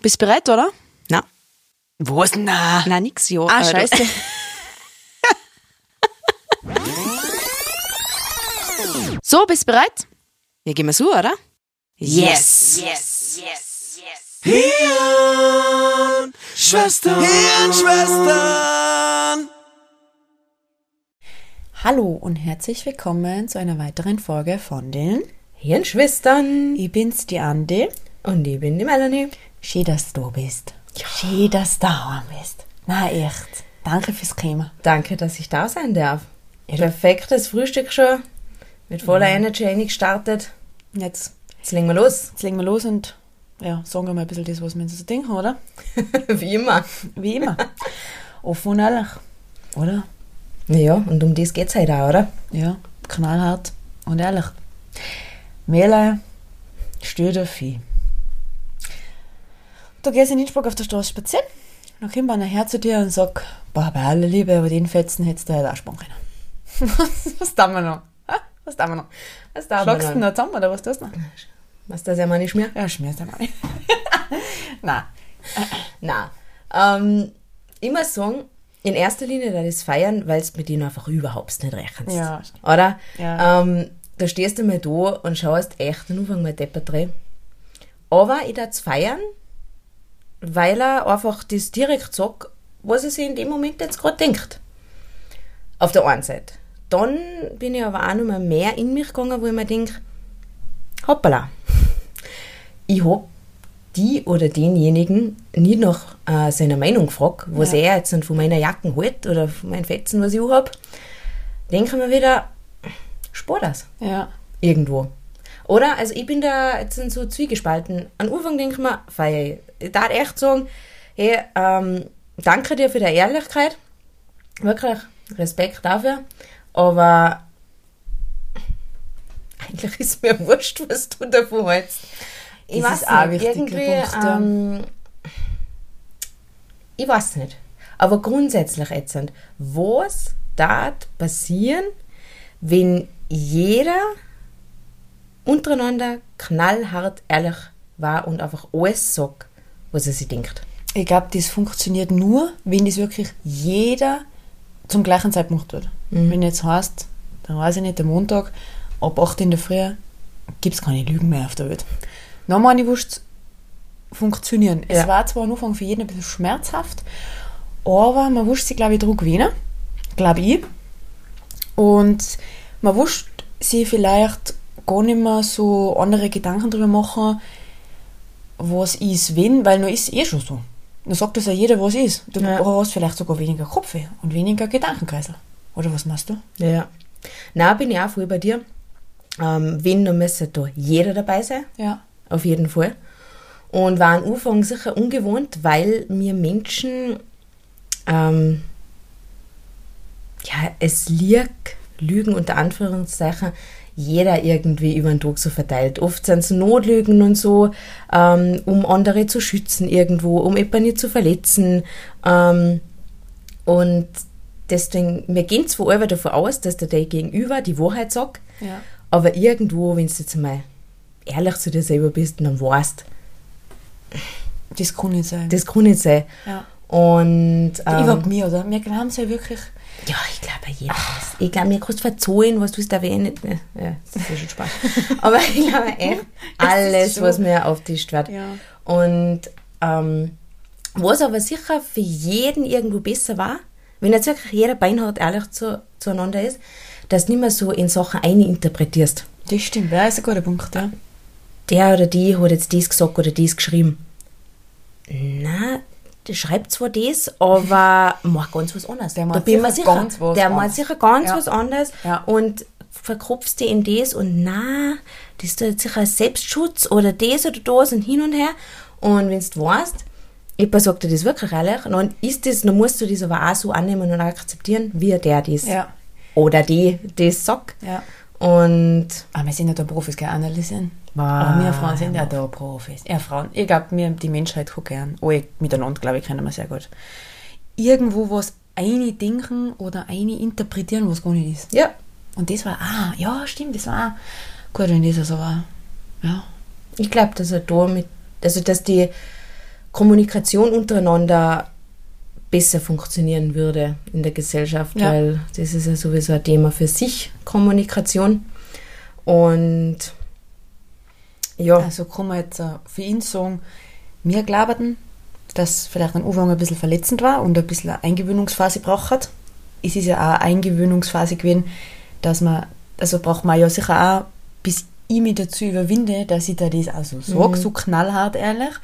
Bist bereit, oder? Na. Was? Na. Na, nix, ja. Ah, scheiße. so, bist bereit? Ja, gehen wir so, oder? Yes. Yes, yes, yes. Hirn, Schwestern. Hirnschwestern. Hallo und herzlich willkommen zu einer weiteren Folge von den Hirnschwestern. Ich bin's, die Andi. Und ich bin die Melanie. Schön, dass du bist. Schön, dass du da bist. Na, echt. Danke fürs Kommen. Danke, dass ich da sein darf. Perfektes Frühstück schon. Mit voller Energy eingestartet. Jetzt, Jetzt legen wir los. jetzt legen wir los und ja, sagen wir mal ein bisschen das, was wir uns so denken, oder? Wie immer. Wie immer. Offen und ehrlich. Oder? Ja, und um das geht's heute auch, oder? Ja, knallhart und ehrlich. Mele steht auf Vieh. Du gehst in Innsbruck auf der Straße spazieren, dann kommt einer her zu dir und sagt, boah, bei aller Liebe, über den Fetzen hättest du halt auch springen können. was, tun wir noch? Was tun wir noch? Was darf Schlagst du noch? zusammen oder was tust du noch? Was das ja mal nicht mehr? Ja, schmierst du mal nicht. Nein. Na, ähm, muss sagen, in erster Linie da das feiern, weil es mit denen einfach überhaupt nicht rechnest. Ja. Oder? Ja. Ähm, da stehst du mal da und schaust echt den Anfang mal deppert drin. Aber ich darf feiern, weil er einfach das direkt sagt, was er sich in dem Moment jetzt gerade denkt. Auf der einen Seite. Dann bin ich aber auch noch mal mehr in mich gegangen, wo ich mir denke, hoppala, ich hab die oder denjenigen nie nach äh, seiner Meinung gefragt, was Ja. er jetzt von meiner Jacken hält oder von meinen Fetzen, was ich hab. Denke mir wieder, spar das Ja. irgendwo. Oder? Also ich bin da jetzt so zwiegespalten. Am Anfang denke ich mir, feier. Ich darf echt sagen, hey, ähm, danke dir für die Ehrlichkeit. Wirklich Respekt dafür. Aber eigentlich ist mir wurscht, was du davon hältst. Ich Das weiß ist auch nicht, irgendwie, Punkt, ja. ähm, ich weiß nicht. Aber grundsätzlich jetzt, was darf passieren, wenn jeder untereinander knallhart ehrlich war und einfach alles sagt, was er sich denkt. Ich glaube, das funktioniert nur, wenn das wirklich jeder zum gleichen Zeitpunkt tut. Wenn jetzt heißt, dann weiß ich nicht, der Montag ab 8 in der Früh gibt es keine Lügen mehr auf der Welt. Dann meine ich, wurscht funktionieren. Es Ja. war zwar am Anfang für jeden ein bisschen schmerzhaft, aber man wusste sich, glaube ich, Druck gewinnen. Glaube ich. Und man wusste sich vielleicht gar nicht mehr so andere Gedanken darüber machen, was ist wenn, weil nur ist eh schon so. Dann sagt das ja jeder, was ist. Du Ja. hast vielleicht sogar weniger Kopfweh und weniger Gedankenkreisel. Oder was machst du? Ja. Na, bin ich auch voll bei dir. Ähm, wenn, dann müsste da jeder dabei sein. Ja. Auf jeden Fall. Und war am Anfang sicher ungewohnt, weil mir Menschen, ähm, ja, es liegt, Lügen unter Anführungszeichen, jeder irgendwie über den Tag so verteilt. Oft sind es Notlügen und so, ähm, um andere zu schützen irgendwo, um jemanden nicht zu verletzen. Ähm, und deswegen, wir gehen zwar alle davon aus, dass der der Gegenüber die Wahrheit sagt, Ja. aber irgendwo, wenn du jetzt mal ehrlich zu dir selber bist, dann weißt, Das kann nicht sein. das kann nicht sein. ja. Und ich ähm, glaube mir, oder? Wir glauben es ja wirklich. Ja, ich glaube jeder weiß. Ich glaube, mir kannst du verzeihen, was du da eh nicht. ne, Ja, das ist ja schon Spaß. Aber ich glaube echt, alles, was mir auftischt wird. Ja. Und ähm, was aber sicher für jeden irgendwo besser war, wenn jetzt wirklich jeder beinhart ehrlich zu, zueinander ist, dass du nicht mehr so in Sachen eininterpretierst. Das stimmt, ja, ist ein guter Punkt, ja. der oder die hat jetzt dies gesagt oder dies geschrieben. Na, der schreibt zwar das, aber macht ganz was anderes. Der da bin mir sicher sicher. ganz was der anderes. sicher ganz Ja. was anderes Ja. und verkropfst dich in das und na, das ist jetzt sicher Selbstschutz oder das oder das und hin und her. Und wenn du weißt, jemand sagt dir das wirklich ehrlich, dann ist das, dann musst du das aber auch so annehmen und akzeptieren, wie der das Ja. oder die das sagt. Ja. Und Aber wir sind ja da Profis, gell, analysieren. Wow. Aber wir Frauen sind ja da Profis. Ja, Frauen. Ich glaube, mir die Menschheit kann gern. Alle miteinander, glaube ich, kennen wir sehr gut. Irgendwo was eine denken oder eine interpretieren, was gar nicht ist. ja, Und das war, ah, ja, stimmt, das war auch gut, wenn das so war. Ja. Ich glaube, dass er da mit, also dass die Kommunikation untereinander besser funktionieren würde in der Gesellschaft, Ja. weil das ist ja sowieso ein Thema für sich, Kommunikation. Und ja, Also kann man jetzt äh, für ihn sagen, wir glauben, dass vielleicht am Anfang ein bisschen verletzend war und ein bisschen eine Eingewöhnungsphase braucht hat. Es ist ja auch eine Eingewöhnungsphase gewesen, dass man, also braucht man ja sicher auch, bis ich mich dazu überwinde, dass ich da das also sage, so knallhart ehrlich.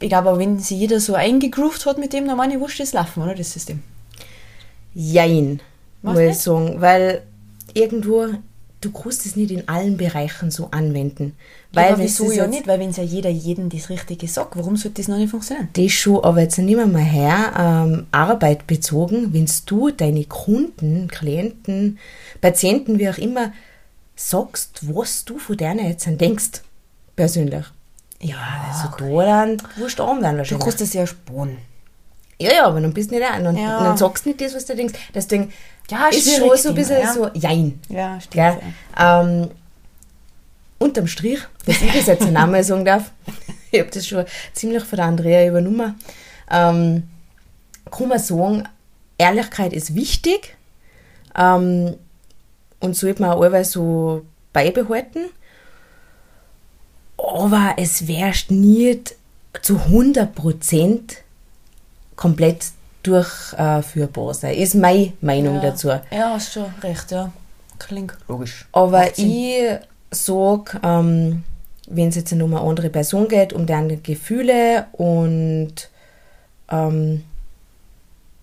Ich glaube, aber wenn sich jeder so eingegroovt hat mit dem, dann meine ich, wurscht das laufen, oder, das System. jein, Was muss ich sagen, weil irgendwo, du kannst es nicht in allen Bereichen so anwenden. Weil aber das wieso ja nicht, weil wenn es ja jeder jeden das Richtige sagt, warum sollte das noch nicht funktionieren? Das schon, aber jetzt nehmen wir mal her, ähm, Arbeit bezogen, wenn du deine Kunden, Klienten, Patienten, wie auch immer, sagst, was du von denen jetzt an denkst, persönlich. Ja, also da dann wurscht werden Du wahrscheinlich. kannst das ja sparen. Ja, ja, aber dann bist du nicht ein. Dann, Ja. dann sagst du nicht das, was du denkst. Deswegen Ja, ist schon so ein bisschen ja. so, jein. Ja, stimmt. Gell? Ähm, unterm Strich, dass ich das jetzt einen Namen sagen darf, ich habe das schon ziemlich von der Andrea übernommen, ähm, kann man sagen, Ehrlichkeit ist wichtig ähm, und sollte man auch so beibehalten. Aber es wärst nicht zu 100% komplett durchführbar sein. Ist meine Meinung ja. dazu. Ja, hast schon recht, ja. Klingt logisch. Aber ich sage, ähm, wenn es jetzt um eine andere Person geht, um deren Gefühle und ähm,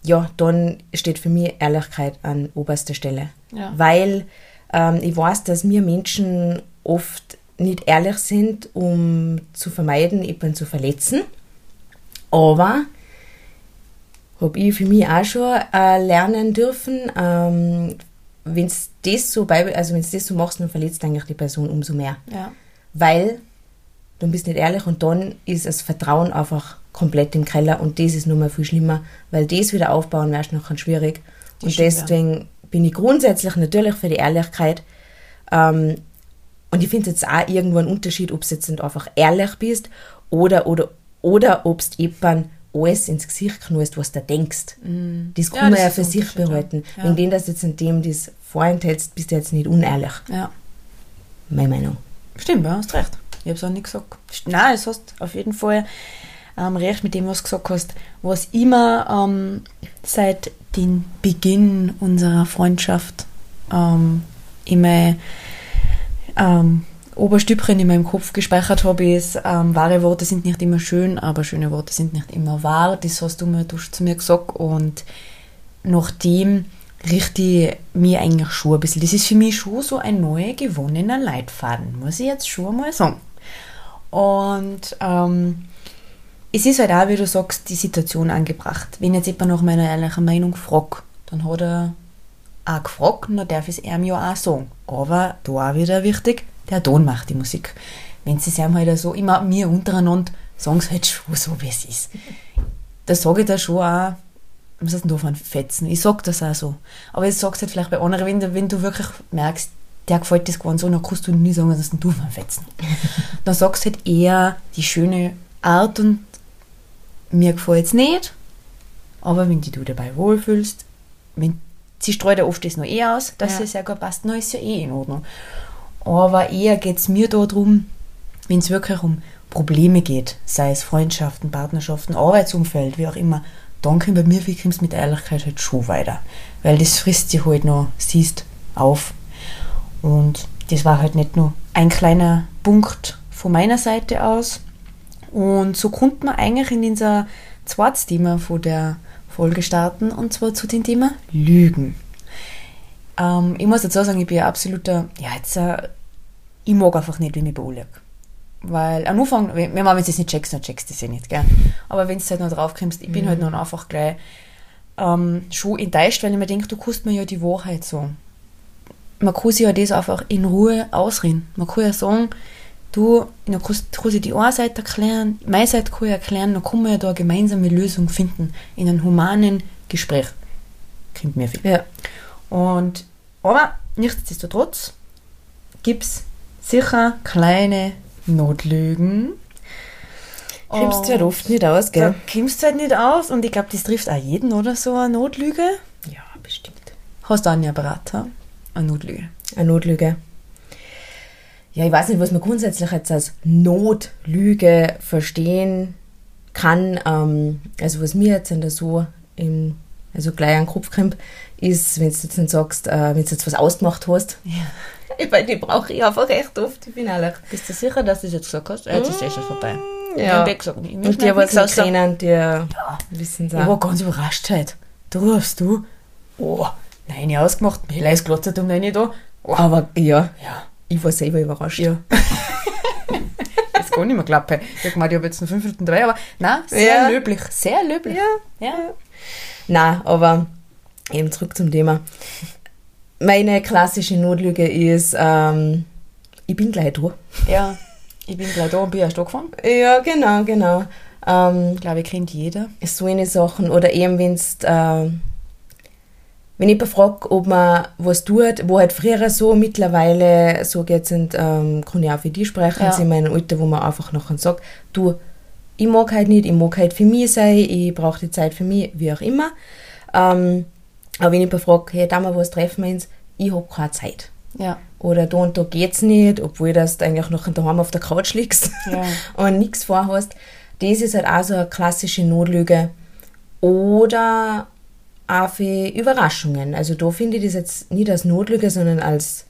ja, dann steht für mich Ehrlichkeit an oberster Stelle. Ja. Weil ähm, ich weiß, dass wir Menschen oft nicht ehrlich sind, um zu vermeiden, jemanden zu verletzen. Aber habe ich für mich auch schon äh, lernen dürfen, ähm, wenn das so bei, also wenn das so machst, dann verletzt eigentlich die Person umso mehr. Ja. Weil du bist nicht ehrlich und dann ist das Vertrauen einfach komplett im Keller und das ist nochmal viel schlimmer, weil das wieder aufbauen wäre noch schwierig. und stimmt, ja. deswegen bin ich grundsätzlich natürlich für die Ehrlichkeit. Ähm, und ich finde jetzt auch irgendwo einen Unterschied, ob du jetzt nicht einfach ehrlich bist oder, oder, oder ob du jemand alles ins Gesicht knallst, was du denkst. Das Ja, kann man das ja für sich ja. behalten. Ja. Wenn dem das jetzt in dem das vorenthältst, bist du jetzt nicht unehrlich. ja. Meine Meinung. Stimmt, ja, hast recht. Ich habe es auch nicht gesagt. Nein, es hast auf jeden Fall ähm, recht mit dem, was du gesagt hast. Was immer ähm, seit dem Beginn unserer Freundschaft ähm, immer ähm, Oberstübchen in meinem Kopf gespeichert habe, ist, ähm, wahre Worte sind nicht immer schön, aber schöne Worte sind nicht immer wahr. Das hast du mir du zu mir gesagt und nachdem richte ich mich eigentlich schon ein bisschen. Das ist für mich schon so ein neu gewonnener Leitfaden, muss ich jetzt schon mal sagen. Und ähm, es ist halt auch, wie du sagst, die Situation angebracht. Wenn jetzt jemand nach meiner ehrlichen Meinung fragt, dann hat er auch gefragt und dann darf ich es ihm ja auch sagen. Aber da auch wieder wichtig, der Ton macht die Musik. Wenn sie es ihm halt so, immer mir untereinander, sagen sie halt schon so, wie es ist. Da sage ich da schon auch, was ist denn da für ein Fetzen? Ich sag das auch so. Aber ich sag's halt vielleicht bei anderen, wenn du, wenn du wirklich merkst, der gefällt das geworden so, dann kannst du nie sagen, was ist ein Fetzen? dann sagst du halt eher die schöne Art und mir gefällt es nicht, aber wenn dich du dabei wohlfühlst, wenn, sie streut ja oft das noch eh aus, dass Ja. es ja gut passt, dann ist ja eh in Ordnung. Aber eher geht es mir darum, wenn es wirklich um Probleme geht, sei es Freundschaften, Partnerschaften, Arbeitsumfeld, wie auch immer, dann kommt bei mir viel mit Ehrlichkeit halt schon weiter. Weil das frisst sich halt noch, siehst, auf. Und das war halt nicht nur ein kleiner Punkt von meiner Seite aus. Und so konnte man eigentlich in dieser zweites Thema von der Folge starten, und zwar zu dem Thema Lügen. Ähm, ich muss dazu sagen, ich bin ein absoluter, ja, jetzt, äh, ich mag einfach nicht, wenn ich beurlege. Weil am Anfang, wenn wenn man es nicht checkst, dann checkst du es eh nicht, gell. Aber wenn du halt noch drauf kommst, ich bin halt noch einfach gleich ähm, schon enttäuscht, weil ich mir denke, du kannst mir ja die Wahrheit sagen. Man kann sich ja das einfach in Ruhe ausreden. Man kann ja sagen, du, dann kannst, kannst du die eine Seite erklären, meine Seite kann ich erklären, dann kann man ja da eine gemeinsame Lösung finden, in einem humanen Gespräch. Klingt mir viel. Ja. Und, aber nichtsdestotrotz gibt es sicher kleine Notlügen, Kriegst du halt oft nicht aus, Da gell? kommst du halt nicht aus und ich glaube, das trifft auch jeden, oder? So eine Notlüge. Ja, bestimmt. Hast du auch nie parat, ha? Eine Notlüge. Eine Notlüge. Ja, ich weiß nicht, was man grundsätzlich jetzt als Notlüge verstehen kann. Ähm, also was mir jetzt da so im, also gleich an Kopf kommt, ist, wenn du jetzt nicht sagst, äh, wenn du jetzt was ausgemacht hast. Ja. Weil die brauche ich einfach recht oft, ich bin ehrlich. Bist du sicher, dass du das jetzt gesagt hast? Jetzt ist eh schon vorbei. Ja. Ich gesagt, ich Und die, was nicht kennen, die wissen es Ich war ganz überrascht heute. Du rufst du? Oh, nein, ich ausgemacht. Mir leist glotzt um nein da. Oh, Aber ja, ja. Ich war selber überrascht. Ja. Das kann nicht mehr klappen. Ich hab gemeint, ich habe jetzt noch fünf Minuten drei, aber nein, sehr Ja. löblich. Sehr löblich. Ja. Ja. Nein, aber eben zurück zum Thema. Meine klassische Notlüge ist, ähm, ich bin gleich da. Ja. Ich bin gleich da und bin erst angefangen. Ja, genau, genau. Ähm, Ich glaube, kennt jeder. so eine Sachen. Oder eben, wenn's, äh, wenn jemand fragt, ob man was tut, wo halt früher so, mittlerweile so geht's und ähm, kann ich auch für die sprechen, Ja. sind wir in einem Alter, wo man einfach nachher sagt, du, ich mag halt nicht, ich mag halt für mich sein, ich brauche die Zeit für mich, wie auch immer. Ähm, aber wenn jemand fragt, hey, da mal was treffen wir uns, ich hab keine Zeit. Ja. Oder da und da geht's nicht, obwohl du eigentlich noch daheim auf der Couch liegst Ja. und nichts vorhast. Das ist halt auch so eine klassische Notlüge. Oder auch für Überraschungen. Also da finde ich das jetzt nicht als Notlüge, sondern als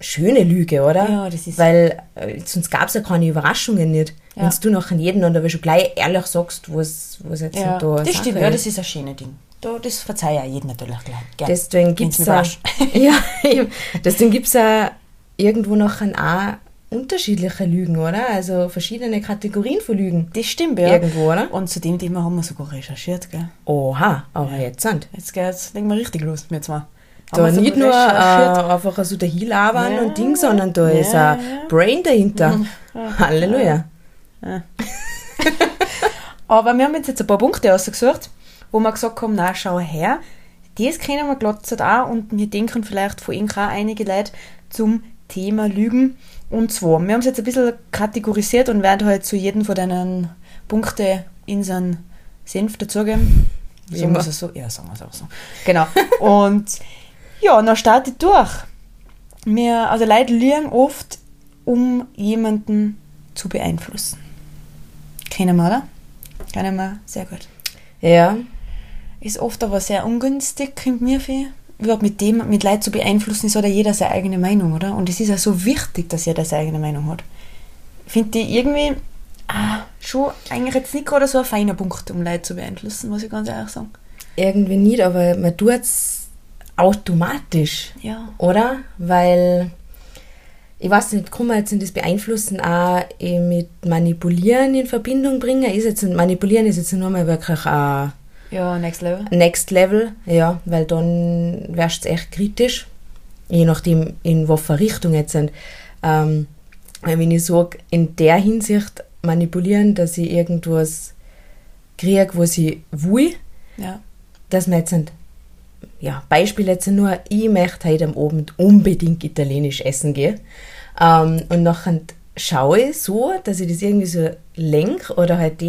schöne Lüge, oder? Ja, das ist- Weil äh, sonst gab es ja keine Überraschungen nicht. Ja. Wenn du nachher jeden und aber schon gleich ehrlich sagst, was, was jetzt Ja, da das Sache stimmt. Ja, ist. das ist ein schönes Ding. Da, das verzeihe ich jedem natürlich gleich. Gern. Deswegen gibt es ja, deswegen gibt's ja irgendwo nachher auch unterschiedliche Lügen, oder? Also verschiedene Kategorien von Lügen. Das stimmt, ja. Irgendwo, oder? Und zu dem Thema haben wir sogar recherchiert, gell? Oha, aber jetzt sind. Jetzt geht's, legen wir richtig los mit zwei. Da nicht nur äh, einfach so dahin labern Ja, und Ding, sondern da ja, ist ein ja. Brain dahinter. Halleluja. Aber wir haben jetzt, jetzt ein paar Punkte ausgesucht, wo wir gesagt haben, na schau her, das kennen wir glatt auch und wir denken vielleicht von Ihnen auch einige Leute zum Thema Lügen. Und zwar, wir haben es jetzt ein bisschen kategorisiert und werden halt zu jedem von deinen Punkten in seinen Senf dazugeben. Immer. wir es so? Ja, sagen wir es auch so. Genau. und ja, dann startet durch. Wir, also Leute lügen oft, um jemanden zu beeinflussen. Kennen wir, oder? Kennen wir sehr gut. Ja, Ist oft aber sehr ungünstig, kommt mir viel. Überhaupt mit dem, mit Leuten zu beeinflussen, ist oder jeder seine eigene Meinung, oder? Und es ist ja so wichtig, dass jeder seine eigene Meinung hat. Finde ich irgendwie ah, schon eigentlich jetzt nicht gerade so ein feiner Punkt, um Leute zu beeinflussen, muss ich ganz ehrlich sagen. irgendwie nicht, aber man tut es automatisch. Ja. oder? Weil, ich weiß nicht, kann man jetzt in das Beeinflussen auch eh mit Manipulieren in Verbindung bringen? Ist jetzt, Manipulieren ist jetzt nur mal wirklich ein Ja, next level. Next Level, ja, weil dann wärst du echt kritisch, je nachdem, in welcher Richtung jetzt sind. Ähm, wenn ich sage, in der Hinsicht manipulieren, dass ich irgendwas kriege, was ich will, Ja. dass man jetzt nicht, ja, Beispiel jetzt nur, ich möchte heute am Abend unbedingt italienisch essen gehen. Ähm, und nachher schaue ich so, dass ich das irgendwie so lenke oder halt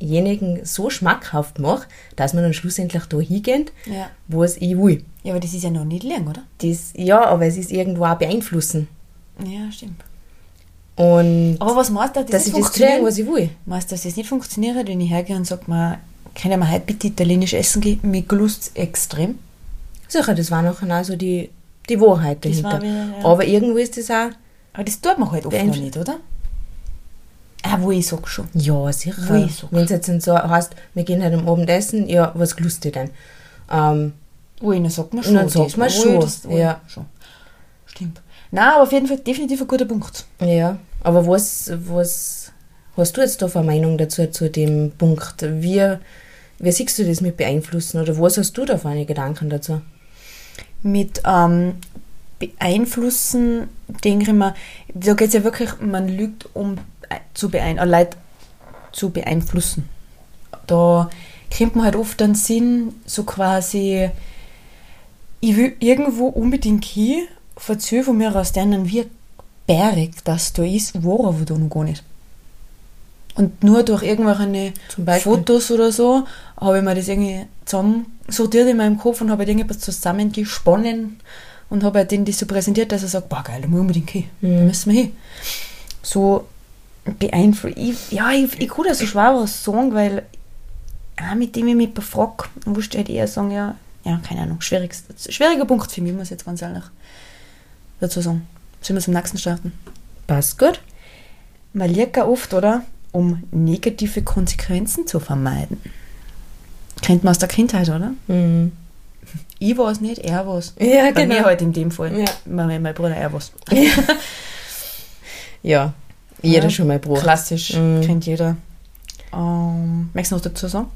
denjenigen so schmackhaft mache, dass man dann schlussendlich da hingeht, Ja. wo es ich will. Ja, aber das ist ja noch nicht lang, oder? Das, ja, aber es ist irgendwo auch beeinflussen. Ja, stimmt. Und Aber was meinst du, dass, dass das ich das kriege, was ich will. Meinst du, dass das nicht funktioniert, wenn ich hergehe und sage, man, können wir heute bitte italienisch essen gehen? Mir gelust extrem. Sicher, das war nachher auch so die, die Wahrheit Das dahinter. wieder, ja. Aber irgendwo ist das auch, Aber das tut man halt oft noch nicht, oder? Ah, wo ich sag schon. Ja, sicher. Ui, so Wenn es jetzt so heißt, wir gehen heute am Abend essen, ja, was gelust ihr denn? Ähm, Wo ich, dann sagt man schon. dann sagt man wo schon, ich das- wo ich- ja. Schon. Stimmt. Nein, aber auf jeden Fall definitiv ein guter Punkt. ja, aber was, was hast du jetzt da für eine Meinung dazu, zu dem Punkt? Wie, wie siehst du das mit beeinflussen oder was hast du da für eine Gedanken dazu? Mit ähm, beeinflussen, denke ich mir, da geht es ja wirklich, man lügt, um zu beein äh, Leute zu beeinflussen. Da kriegt man halt oft den Sinn, so quasi, ich will irgendwo unbedingt hin, verzöge von mir aus denen wie berg, das da ist, war aber da noch gar nicht. Und nur durch irgendwelche. Fotos oder so habe ich mir das irgendwie zusammen sortiert in meinem Kopf und habe halt irgendwas zusammengesponnen und habe halt denen das so präsentiert, dass er sagt, boah geil, da muss ich unbedingt hin, da müssen wir hin. So beeinflusst. Ich, ja, ich, ich kann da so schwer was sagen, weil auch mit dem ich mich befrage, musst du halt eher sagen, ja, ja, keine Ahnung, schwieriges, schwieriger Punkt für mich, muss ich jetzt ganz ehrlich dazu sagen. Sollen wir zum nächsten starten? Passt gut. Man liegt ja oft, oder? Um negative Konsequenzen zu vermeiden. Kennt man aus der Kindheit, oder? Mhm. Ich war es nicht, er war es. Ja, Bei genau. mir halt in dem Fall. Ja. Mein, mein Bruder, er war es. Ja, jeder Ja. schon mal Bruch. Klassisch, Mhm. kennt jeder. Ähm, möchtest du noch dazu sagen?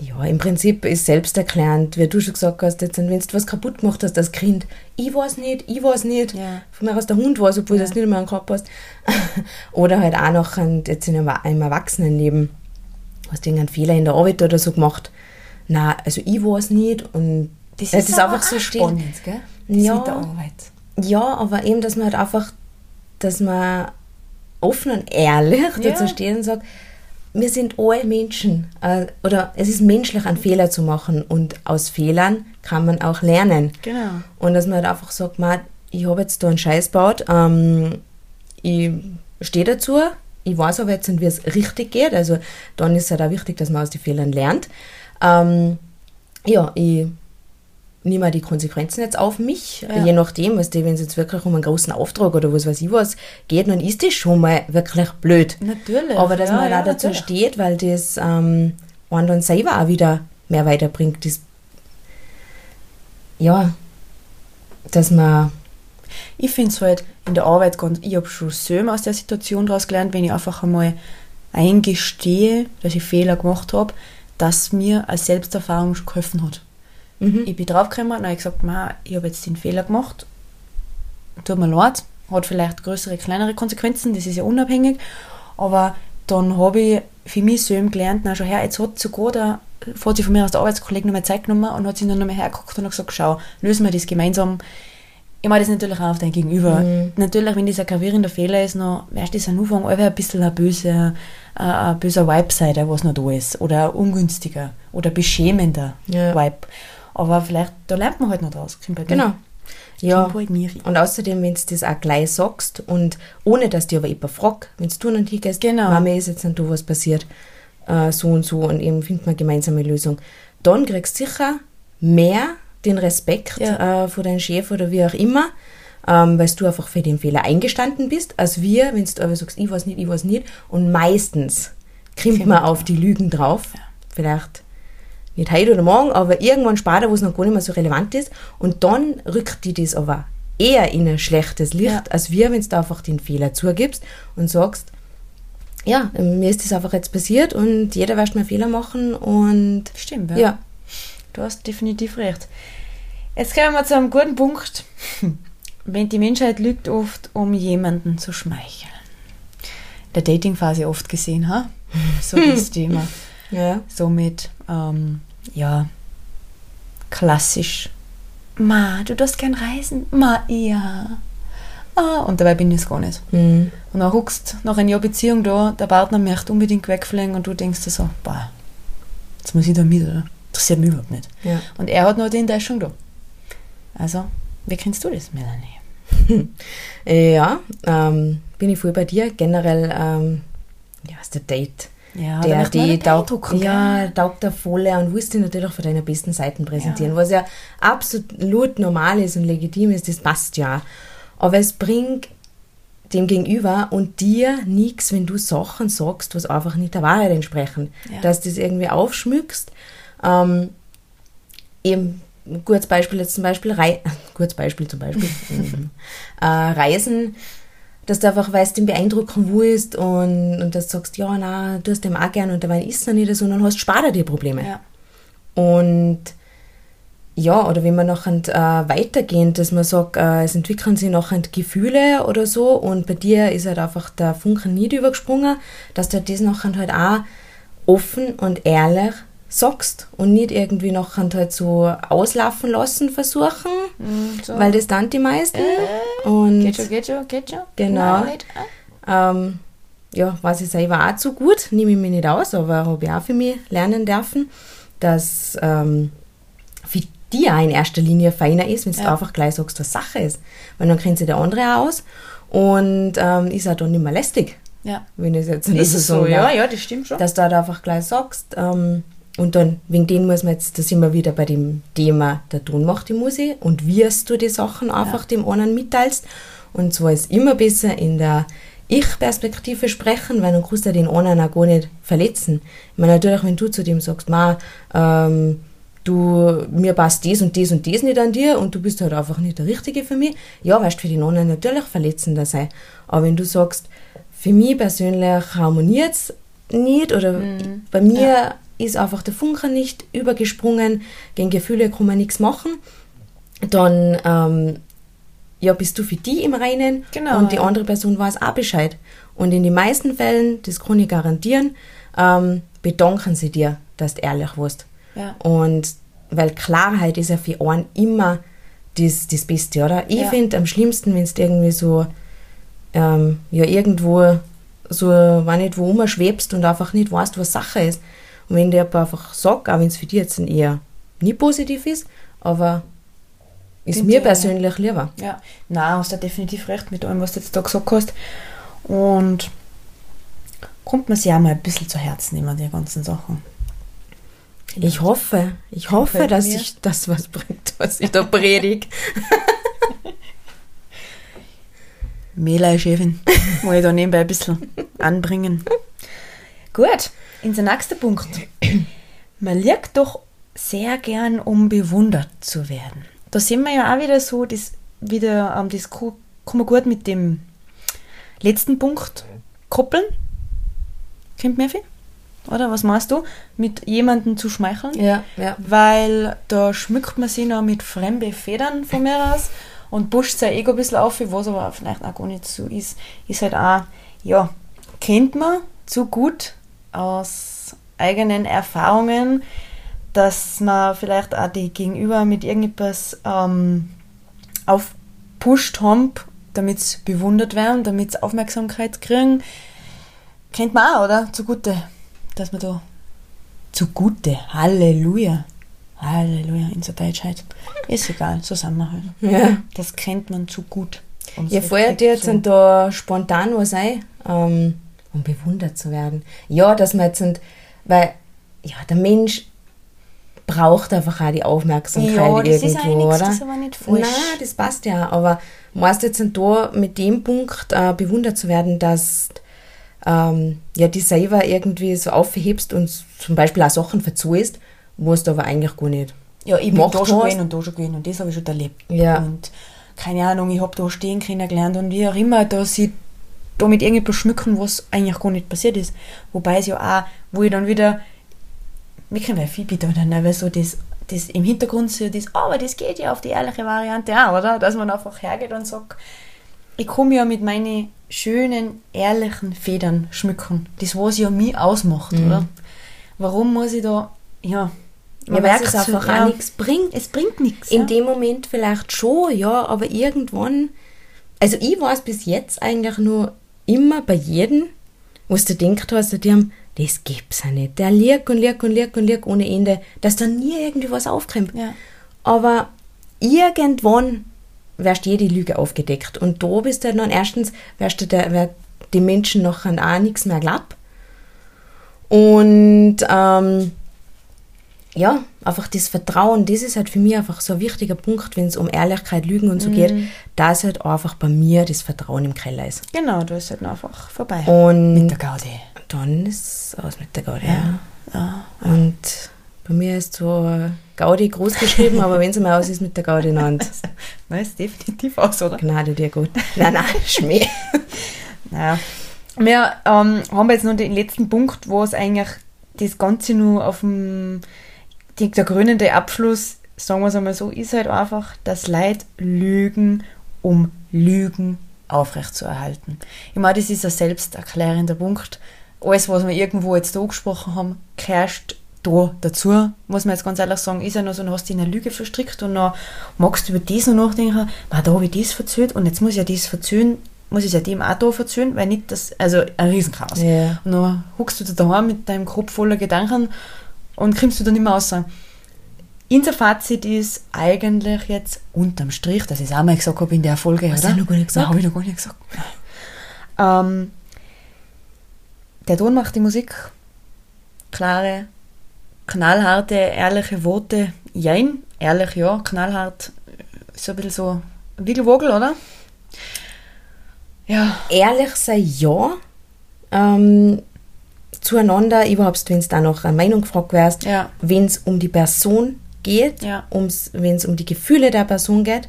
Ja, im Prinzip ist selbsterklärend, wie du schon gesagt hast, jetzt, wenn du was kaputt gemacht hast als Kind, ich weiß nicht, ich weiß nicht. Ja. Von mir aus der Hund weiß, obwohl Ja. das nicht mehr an den Kopf hast. oder halt auch noch ein, jetzt in einem, Erwachsenenleben, hast du irgendeinen Fehler in der Arbeit oder so gemacht. Na, also ich weiß nicht und es ist aber einfach so spannend, gell? Das Ja. mit der Arbeit. Ja, aber eben, dass man halt einfach, dass man offen und ehrlich Ja. dazu steht und sagt, wir sind alle Menschen. Äh, oder es ist menschlich, einen Fehler zu machen. Und aus Fehlern kann man auch lernen. Genau. Und dass man halt einfach sagt, man, ich habe jetzt da einen Scheiß gebaut, ähm, ich stehe dazu, ich weiß aber jetzt nicht, wie es richtig geht. Also dann ist es halt auch wichtig, dass man aus den Fehlern lernt. Ähm, ja, ich nehme die Konsequenzen jetzt auf mich, Ja. je nachdem, was wenn es jetzt wirklich um einen großen Auftrag oder was weiß ich was geht, dann ist das schon mal wirklich blöd. Natürlich. Aber dass ja, man ja, auch dazu natürlich. steht, weil das ähm, einen dann selber auch wieder mehr weiterbringt. Das, ja, dass man, Ich finde es halt in der Arbeit ganz, ich habe schon selber aus der Situation daraus gelernt, wenn ich einfach einmal eingestehe, dass ich Fehler gemacht habe, dass mir als Selbsterfahrung schon geholfen hat. Mhm. Ich bin draufgekommen und habe gesagt, "Ma, ich habe jetzt den Fehler gemacht, tut mir leid, hat vielleicht größere, kleinere Konsequenzen, das ist ja unabhängig, aber dann habe ich für mich selber gelernt, na schau her, jetzt hat sogar der, hat sich von mir aus der Arbeitskollege nochmal Zeit genommen und hat sich dann nochmal hergeguckt und hat gesagt, schau, lösen wir das gemeinsam. Ich meine das natürlich auch auf dein Gegenüber. Mhm. Natürlich, wenn dieser gravierende Fehler ist, noch, weißt du, das am Anfang einfach ein bisschen ein böser, äh, ein böser Vibe sein, der was noch da ist. Oder ein ungünstiger oder beschämender Ja. Vibe. Aber vielleicht, da lernt man halt noch draus. Genau. Ja. Und außerdem, wenn du das auch gleich sagst und ohne, dass dir aber jemand fragt, wenn du dann hingehst, Genau. Mama, ist jetzt nicht da was passiert, äh, so und so und eben findet man gemeinsame Lösung, dann kriegst du sicher mehr den Respekt Ja. äh, von deinem Chef oder wie auch immer, ähm, weil du einfach für den Fehler eingestanden bist, als wir, wenn du aber sagst, ich weiß nicht, ich weiß nicht und meistens kriegt man man auf die Lügen drauf, vielleicht nicht heute oder morgen, aber irgendwann später, wo es noch gar nicht mehr so relevant ist. Und dann rückt die das aber eher in ein schlechtes Licht, Ja. als wir, wenn du einfach den Fehler zugibst und sagst, ja, mir ist das einfach jetzt passiert und jeder wird mal Fehler machen und Stimmt, ja, Du hast definitiv recht. Jetzt kommen wir zu einem guten Punkt. Wenn die Menschheit lügt oft, um jemanden zu schmeicheln. In der Datingphase oft gesehen, ha? So das Thema. Ja, Somit, ähm, ja, klassisch. Ma, du darfst gern reisen. Ma, ja. Ah, und dabei bin ich es gar nicht. hm, Und dann huckst nach einem Jahr Beziehung da, der Partner möchte unbedingt wegfliegen und du denkst dir so, boah, jetzt muss ich da mit, oder? Interessiert mich überhaupt nicht. ja. Und er hat noch die Enttäuschung da. Also, wie kennst du das, Melanie? Ja, ähm, bin ich voll bei dir. Generell, ähm, ja, ist der Date. Ja, der, die beeindrucken, ja, taugt der volle und willst dich natürlich von deiner besten Seiten präsentieren, Ja. was ja absolut normal ist und legitim ist, das passt ja. Aber es bringt dem Gegenüber und dir nichts, wenn du Sachen sagst, was einfach nicht der Wahrheit entsprechen. Ja. Dass du das irgendwie aufschmückst. Ähm, eben, ein gutes Beispiel jetzt zum Beispiel, Rei gutes Beispiel zum Beispiel, mhm. äh, Reisen, dass du einfach weißt, den beeindrucken willst und, und dass du sagst, ja, na, du hast dem auch gern und dabei ist er nicht so, und dann hast du später die Probleme. Ja. Und ja, oder wenn man nachher äh, weitergehen, dass man sagt, äh, es entwickeln sich nachher Gefühle oder so und bei dir ist halt einfach der Funken nicht übergesprungen, dass du das nachher halt auch offen und ehrlich sagst und nicht irgendwie nachher halt so auslaufen lassen versuchen, so. weil das dann die meisten. Und Geht schon, geht schon, geht schon. Genau. Ah. ähm, ja, weiß ich selber auch zu gut, nehme ich mir nicht aus, aber habe ich auch für mich lernen dürfen, dass ähm, für die auch in erster Linie feiner ist, wenn du Ja. einfach gleich sagst, was Sache ist. Weil dann kennt sich der andere auch aus und ähm, ist auch dann nicht mehr lästig, Ja. wenn ich es jetzt nicht Ist es so, sagen ja, ja, das stimmt schon. Dass du halt einfach gleich sagst, ähm, und dann, wegen dem muss man jetzt, da sind wir wieder bei dem Thema, der Ton macht die Musik und wirst du die Sachen einfach dem anderen mitteilst. Und zwar ist immer besser in der Ich-Perspektive sprechen, weil dann kannst du den anderen auch gar nicht verletzen. Ich meine, natürlich, wenn du zu dem sagst, ma, ähm, du, mir passt das und das und das nicht an dir und du bist halt einfach nicht der Richtige für mich, ja, wirst du für den anderen natürlich verletzender sein. Aber wenn du sagst, für mich persönlich harmoniert es nicht oder bei mir ist einfach der Funke nicht übergesprungen, gegen Gefühle kann man nichts machen, dann ähm, ja, bist du für die im Reinen Genau, und die andere Person weiß auch Bescheid. Und in den meisten Fällen, das kann ich garantieren, ähm, bedanken sie dir, dass du ehrlich warst. Ja. Und weil Klarheit ist ja für einen immer das, das Beste, oder? Ich Ja. finde am schlimmsten, wenn du irgendwie so ähm, ja irgendwo so, wenn nicht wo umschwebst und einfach nicht weißt, was Sache ist. Und wenn der einfach sagt, auch wenn es für dich jetzt eher nie positiv ist, aber ist Stimmt mir ja, ja. persönlich lieber. Ja, nein, hast du definitiv recht mit allem, was du jetzt da gesagt hast. Und kommt man sich auch mal ein bisschen zu Herzen nehmen, die ganzen Sachen. Ich hoffe, ich hoffe, dass mir. ich das was bringt, was ich da predige. Mehlei-Chefin. Muss ich da nebenbei ein bisschen anbringen. Gut, unser nächster Punkt. Man liegt doch sehr gern, um bewundert zu werden. Da sehen wir ja auch wieder so, das, wieder, ähm, das kann man gut mit dem letzten Punkt koppeln. Mir viel? Oder was meinst du? Mit jemandem zu schmeicheln? Ja, ja. weil da schmückt man sich noch mit fremden Federn von mir aus und pusht sein Ego ein bisschen auf, was aber vielleicht auch gar nicht so ist. Ist halt auch, ja, kennt man zu gut aus eigenen Erfahrungen, dass man vielleicht auch die Gegenüber mit irgendetwas ähm, aufpusht haben, damit sie bewundert werden, damit sie Aufmerksamkeit kriegen. Kennt man auch, oder? Zugute, dass man da zugute. Halleluja. Halleluja, in der Deutschheit. Ist egal, so sind wir halt. Ja. Das kennt man zu gut. um Ja, so dir jetzt zu- da spontan was ein, ähm, um bewundert zu werden. Ja, dass man jetzt, weil, ja, der Mensch braucht einfach auch die Aufmerksamkeit Ja, das ist irgendwo, nichts, oder? das ist aber nicht falsch. Nein, das passt ja, aber meinst du jetzt nicht da mit dem Punkt äh, bewundert zu werden, dass ähm, ja, die selber irgendwie so aufhebst und zum Beispiel auch Sachen verzeihst, wo es aber eigentlich gar nicht Ja, ich bin da schon was. gewesen und da schon gewesen und das habe ich schon erlebt. Ja. Und keine Ahnung, ich habe da stehen kennengelernt und wie auch immer, da sie da mit irgendetwas schmücken, was eigentlich gar nicht passiert ist. Wobei es ja auch, wo ich dann wieder, wir kennen ja viel bitte dann, weil so das, das im Hintergrund so das, aber das geht ja auf die ehrliche Variante auch, oder? Dass man einfach hergeht und sagt, ich komme ja mit meinen schönen, ehrlichen Federn schmücken. Das, was ja mich ausmacht, oder? Warum muss ich da, ja, Mhm. Ja, weil es einfach ja, auch nichts bringt. Es bringt nichts. In ja. dem Moment vielleicht schon, ja, aber irgendwann, also ich weiß bis jetzt eigentlich nur immer bei jedem, was du denkt hast, die haben, das gibt's ja nicht. Der liegt und liegt und liegt und liegt ohne Ende, dass da nie irgendwie was aufkommt. Ja. Aber irgendwann wirst jede Lüge aufgedeckt. Und da bist du dann erstens, wirst du der, wer die Menschen nachher auch nichts mehr glaubt. Und ähm, ja, einfach das Vertrauen, das ist halt für mich einfach so ein wichtiger Punkt, wenn es um Ehrlichkeit, Lügen und so geht, dass halt einfach bei mir das Vertrauen im Keller ist. Genau, da ist halt einfach vorbei. Und Mit der Gaudi. dann ist es aus mit der Gaudi. Ja. Ja. Und bei mir ist so Gaudi groß geschrieben, aber wenn es mal aus ist mit der Gaudi Hand, Nein, ist definitiv aus, oder? Gnade dir gut. Nein, nein, Schmäh. Naja. Wir ähm, haben jetzt noch den letzten Punkt, wo es eigentlich das Ganze nur auf dem, die, der krönende Abschluss, sagen wir es einmal so, ist halt einfach, dass Leid lügen, um Lügen aufrechtzuerhalten. Ich meine, das ist ein selbsterklärender Punkt. Alles, was wir irgendwo jetzt da angesprochen haben, gehört da dazu, muss man jetzt ganz ehrlich sagen, ist ja noch so, dann hast du in eine Lüge verstrickt und dann magst du über das noch nachdenken, "Ma, da habe ich das verzögert und jetzt muss ich ja das verzögern, muss ich seitdem auch da verzögern, weil nicht das, also ein Riesenchaos. Ja. Und dann huckst du da daheim mit deinem Kopf voller Gedanken und kommst du dann nicht mehr raus. Unser Fazit ist eigentlich jetzt unterm Strich, ich es auch mal gesagt habe in der Folge, Hast oder? du noch gar nicht gesagt? Nein, habe ich noch gar nicht gesagt. Ähm, der Ton macht die Musik. Klare, knallharte, ehrliche Worte. Jein, ehrlich ja, knallhart. So ein bisschen so Wiggelwogel, oder? Ja, ehrlich sein, ja. Ähm, zueinander, überhaupt, wenn es da noch eine Meinung gefragt wärst, Ja. wenn es um die Person geht, Ja. wenn es um die Gefühle der Person geht,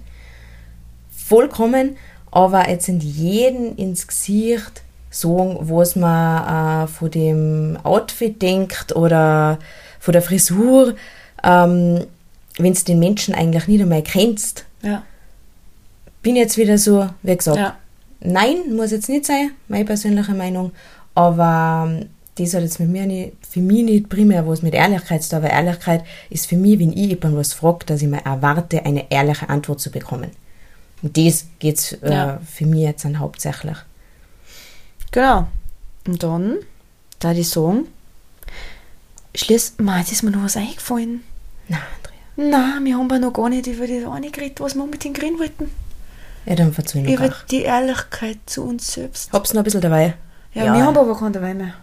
vollkommen, aber jetzt in jeden ins Gesicht sagen, was man äh, von dem Outfit denkt oder von der Frisur, ähm, wenn es den Menschen eigentlich nicht einmal kennst, ja, bin jetzt wieder so, wie gesagt, ja. Nein, muss jetzt nicht sein, meine persönliche Meinung. Aber ähm, das hat jetzt mit mir nicht, für mich nicht primär was mit Ehrlichkeit zu tun, weil Ehrlichkeit ist für mich, wenn ich jemanden was frage, dass ich mir erwarte, eine ehrliche Antwort zu bekommen. Und das geht äh, Ja. für mich jetzt dann hauptsächlich. Genau. Und dann, da die Schluss, Ma, jetzt ist mir noch was eingefallen. Na, Andrea. Nein, wir haben ja noch gar nicht über das eine geredet, was wir unbedingt reden wollten. Ja, dann verzeih mir Über die Ehrlichkeit zu uns selbst. Hab's noch ein bisschen dabei. Ja, Ja. wir haben aber keinen dabei mehr.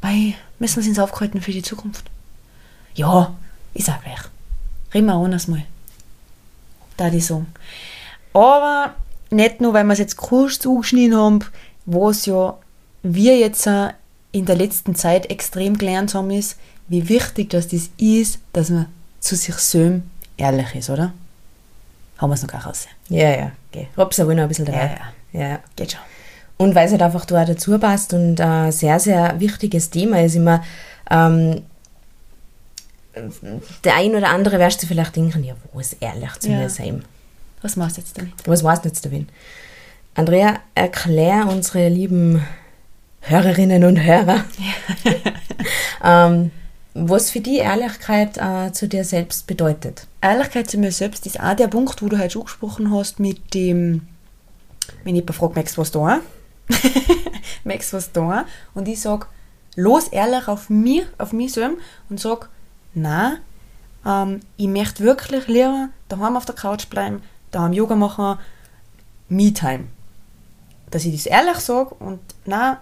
Weil, müssen wir uns aufhalten für die Zukunft. Ja, ist auch gleich. Reden wir auch anders mal. Da die sagen. Aber nicht nur, weil wir es jetzt kurz zugeschnitten haben, was ja wir jetzt in der letzten Zeit extrem gelernt haben, ist, wie wichtig das das ist, dass man zu sich selbst ehrlich ist, oder? Haben wir es noch gar raus. Ja, ja, okay. Hab's aber noch ein bisschen dabei. Ja, ja. Geht schon. Und weil es halt einfach da dazu passt und ein sehr, sehr wichtiges Thema ist immer, ähm, der ein oder andere wirst du vielleicht denken, ja, wo ist ehrlich zu Ja. mir sein? Was machst du jetzt damit? Was weißt du jetzt davon? Andrea, erklär unsere lieben Hörerinnen und Hörer, ähm, was für die Ehrlichkeit äh, zu dir selbst bedeutet. Ehrlichkeit zu mir selbst ist auch der Punkt, wo du halt schon gesprochen hast mit dem, wenn jemand fragt, magst du was da? Du was da? Und ich sag, los ehrlich auf mir, auf mich selbst und sag, nein, ähm, ich möchte wirklich lieber daheim auf der Couch bleiben, daheim Yoga machen, Me-Time. Dass ich das ehrlich sage und nein,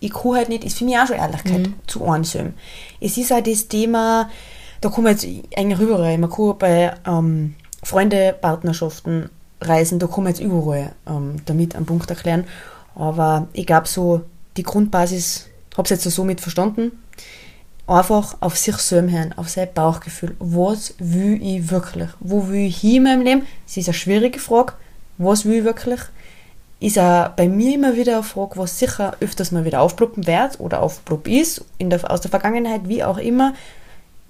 ich kann halt nicht, ist für mich auch schon Ehrlichkeit zu einem selber. Es ist auch das Thema, da kann man jetzt eigentlich überall, man kann bei ähm, Freunde, Partnerschaften, Reisen, da kann man jetzt überall ähm, damit einen Punkt erklären. Aber ich glaube so, die Grundbasis, habe es jetzt so mit verstanden, einfach auf sich selber hören, auf sein Bauchgefühl. Was will ich wirklich? Wo will ich hin in meinem Leben? Das ist eine schwierige Frage. Was will ich wirklich? Ist auch bei mir immer wieder eine Frage, was sicher öfters mal wieder aufploppen wird oder aufplopp ist, der, aus der Vergangenheit, wie auch immer.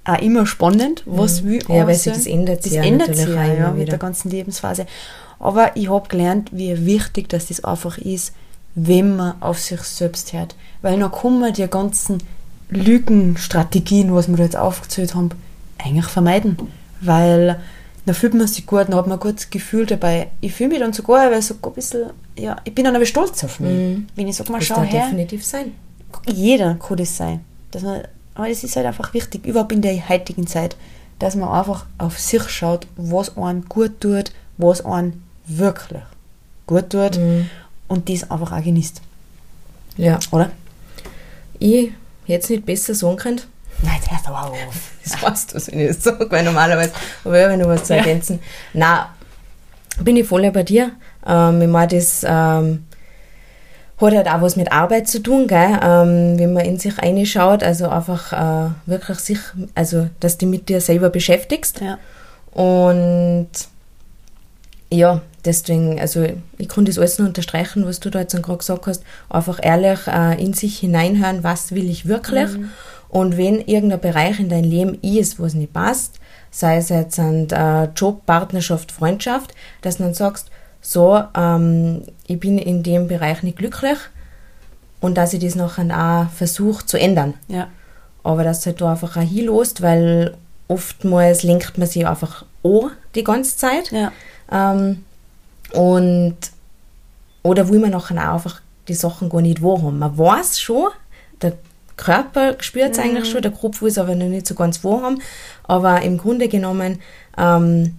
Auch immer spannend, was will Mhm. Ja, weil ich sich das ändert Das sich ja ändert sich ja, ja mit der ganzen Lebensphase. Aber ich habe gelernt, wie wichtig dass das einfach ist, wenn man auf sich selbst hört. Weil dann kann man die ganzen Lügenstrategien, was wir da jetzt aufgezählt haben, eigentlich vermeiden. Weil dann fühlt man sich gut, dann hat man ein gutes Gefühl dabei. Ich fühle mich dann sogar, weil so ein bisschen, ja, ich bin dann aber stolz auf mich. Wenn ich sage, mal Das schau her, definitiv sein. jeder kann das sein. Dass man, aber das ist halt einfach wichtig, überhaupt in der heutigen Zeit, dass man einfach auf sich schaut, was einen gut tut, was einen wirklich gut tut und das einfach auch genießt. Ja. Oder? Ich hätte es nicht besser sagen können. Nein, jetzt hörst du aber auf. Das weißt du, was ich nicht sage, weil normalerweise habe ich immer noch was zu Ja. ergänzen. Nein, bin ich voll bei dir. Ähm, ich meine, das ähm, hat halt auch was mit Arbeit zu tun, gell? Ähm, wenn man in sich reinschaut, also einfach äh, wirklich sich, also dass du mit dir selber beschäftigst. Ja. Und ja, deswegen, also ich kann das alles nur unterstreichen, was du da jetzt gerade gesagt hast. Einfach ehrlich äh, in sich hineinhören, was will ich wirklich. Und wenn irgendein Bereich in dein Leben ist, was nicht passt, sei es jetzt ein äh, Job, Partnerschaft, Freundschaft, dass du dann sagst, so, ähm, ich bin in dem Bereich nicht glücklich und dass ich das nachher auch versuche zu ändern. Ja. Aber dass du halt da einfach auch hinlässt, weil oftmals lenkt man sich einfach an die ganze Zeit. Ja. Ähm, und oder will man nachher auch einfach die Sachen gar nicht wahrhaben. Man weiß schon, der Körper spürt es eigentlich schon, der Kopf will es aber noch nicht so ganz wahrhaben, aber im Grunde genommen ähm,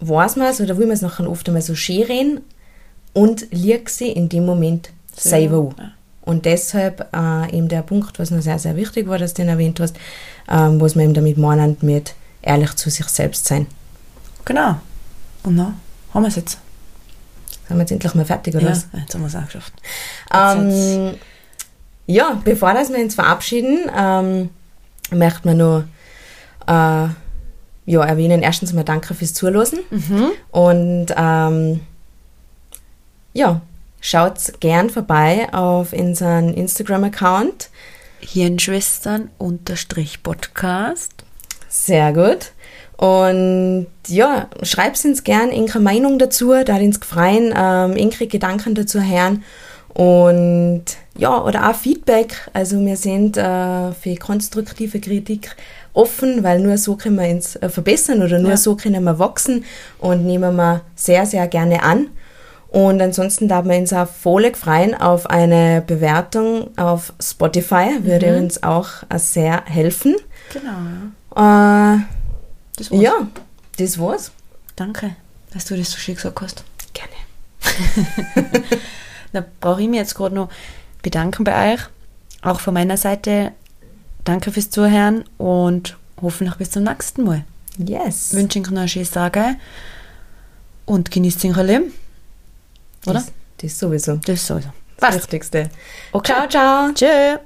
weiß man es oder will man es nachher oft einmal so schön reden und liegt sie in dem Moment selber an. Und deshalb äh, eben der Punkt, was noch sehr, sehr wichtig war, dass du den erwähnt hast, ähm, was man eben damit meinen, mit ehrlich zu sich selbst sein. Genau. Und dann haben wir es jetzt. Sind wir jetzt endlich mal fertig, oder Ja, was? jetzt haben wir es auch geschafft. Ähm, ja, bevor das wir uns verabschieden, ähm, möchte man nur äh, ja, erwähnen, erstens mal danke fürs Zuhören und ähm, ja, schaut gern vorbei auf unseren Instagram-Account. Hirnschwestern unterstrich Podcast. Sehr gut. Und ja, schreibt uns gern eure Meinung dazu, da hat uns gefreien, ähm, eure Gedanken dazu hören. Und ja, oder auch Feedback. Also wir sind äh, für konstruktive Kritik offen, weil nur so können wir uns äh, verbessern oder nur Ja. so können wir wachsen und nehmen wir sehr, sehr gerne an. Und ansonsten darf man uns auch voll freuen auf eine Bewertung auf Spotify, würde uns auch äh, sehr helfen. Genau, ja. Äh, Das war's. ja, das war's. Danke, dass du das so schön gesagt hast. Gerne. Da brauche ich mich jetzt gerade noch bedanken bei euch. Auch von meiner Seite danke fürs Zuhören und hoffentlich bis zum nächsten Mal. Yes. Wünsche euch noch einen schönen Tag und genießt euer Leben. Oder? Das, das sowieso. Das sowieso. Das Wichtigste. Okay. Ciao, ciao. Tschö.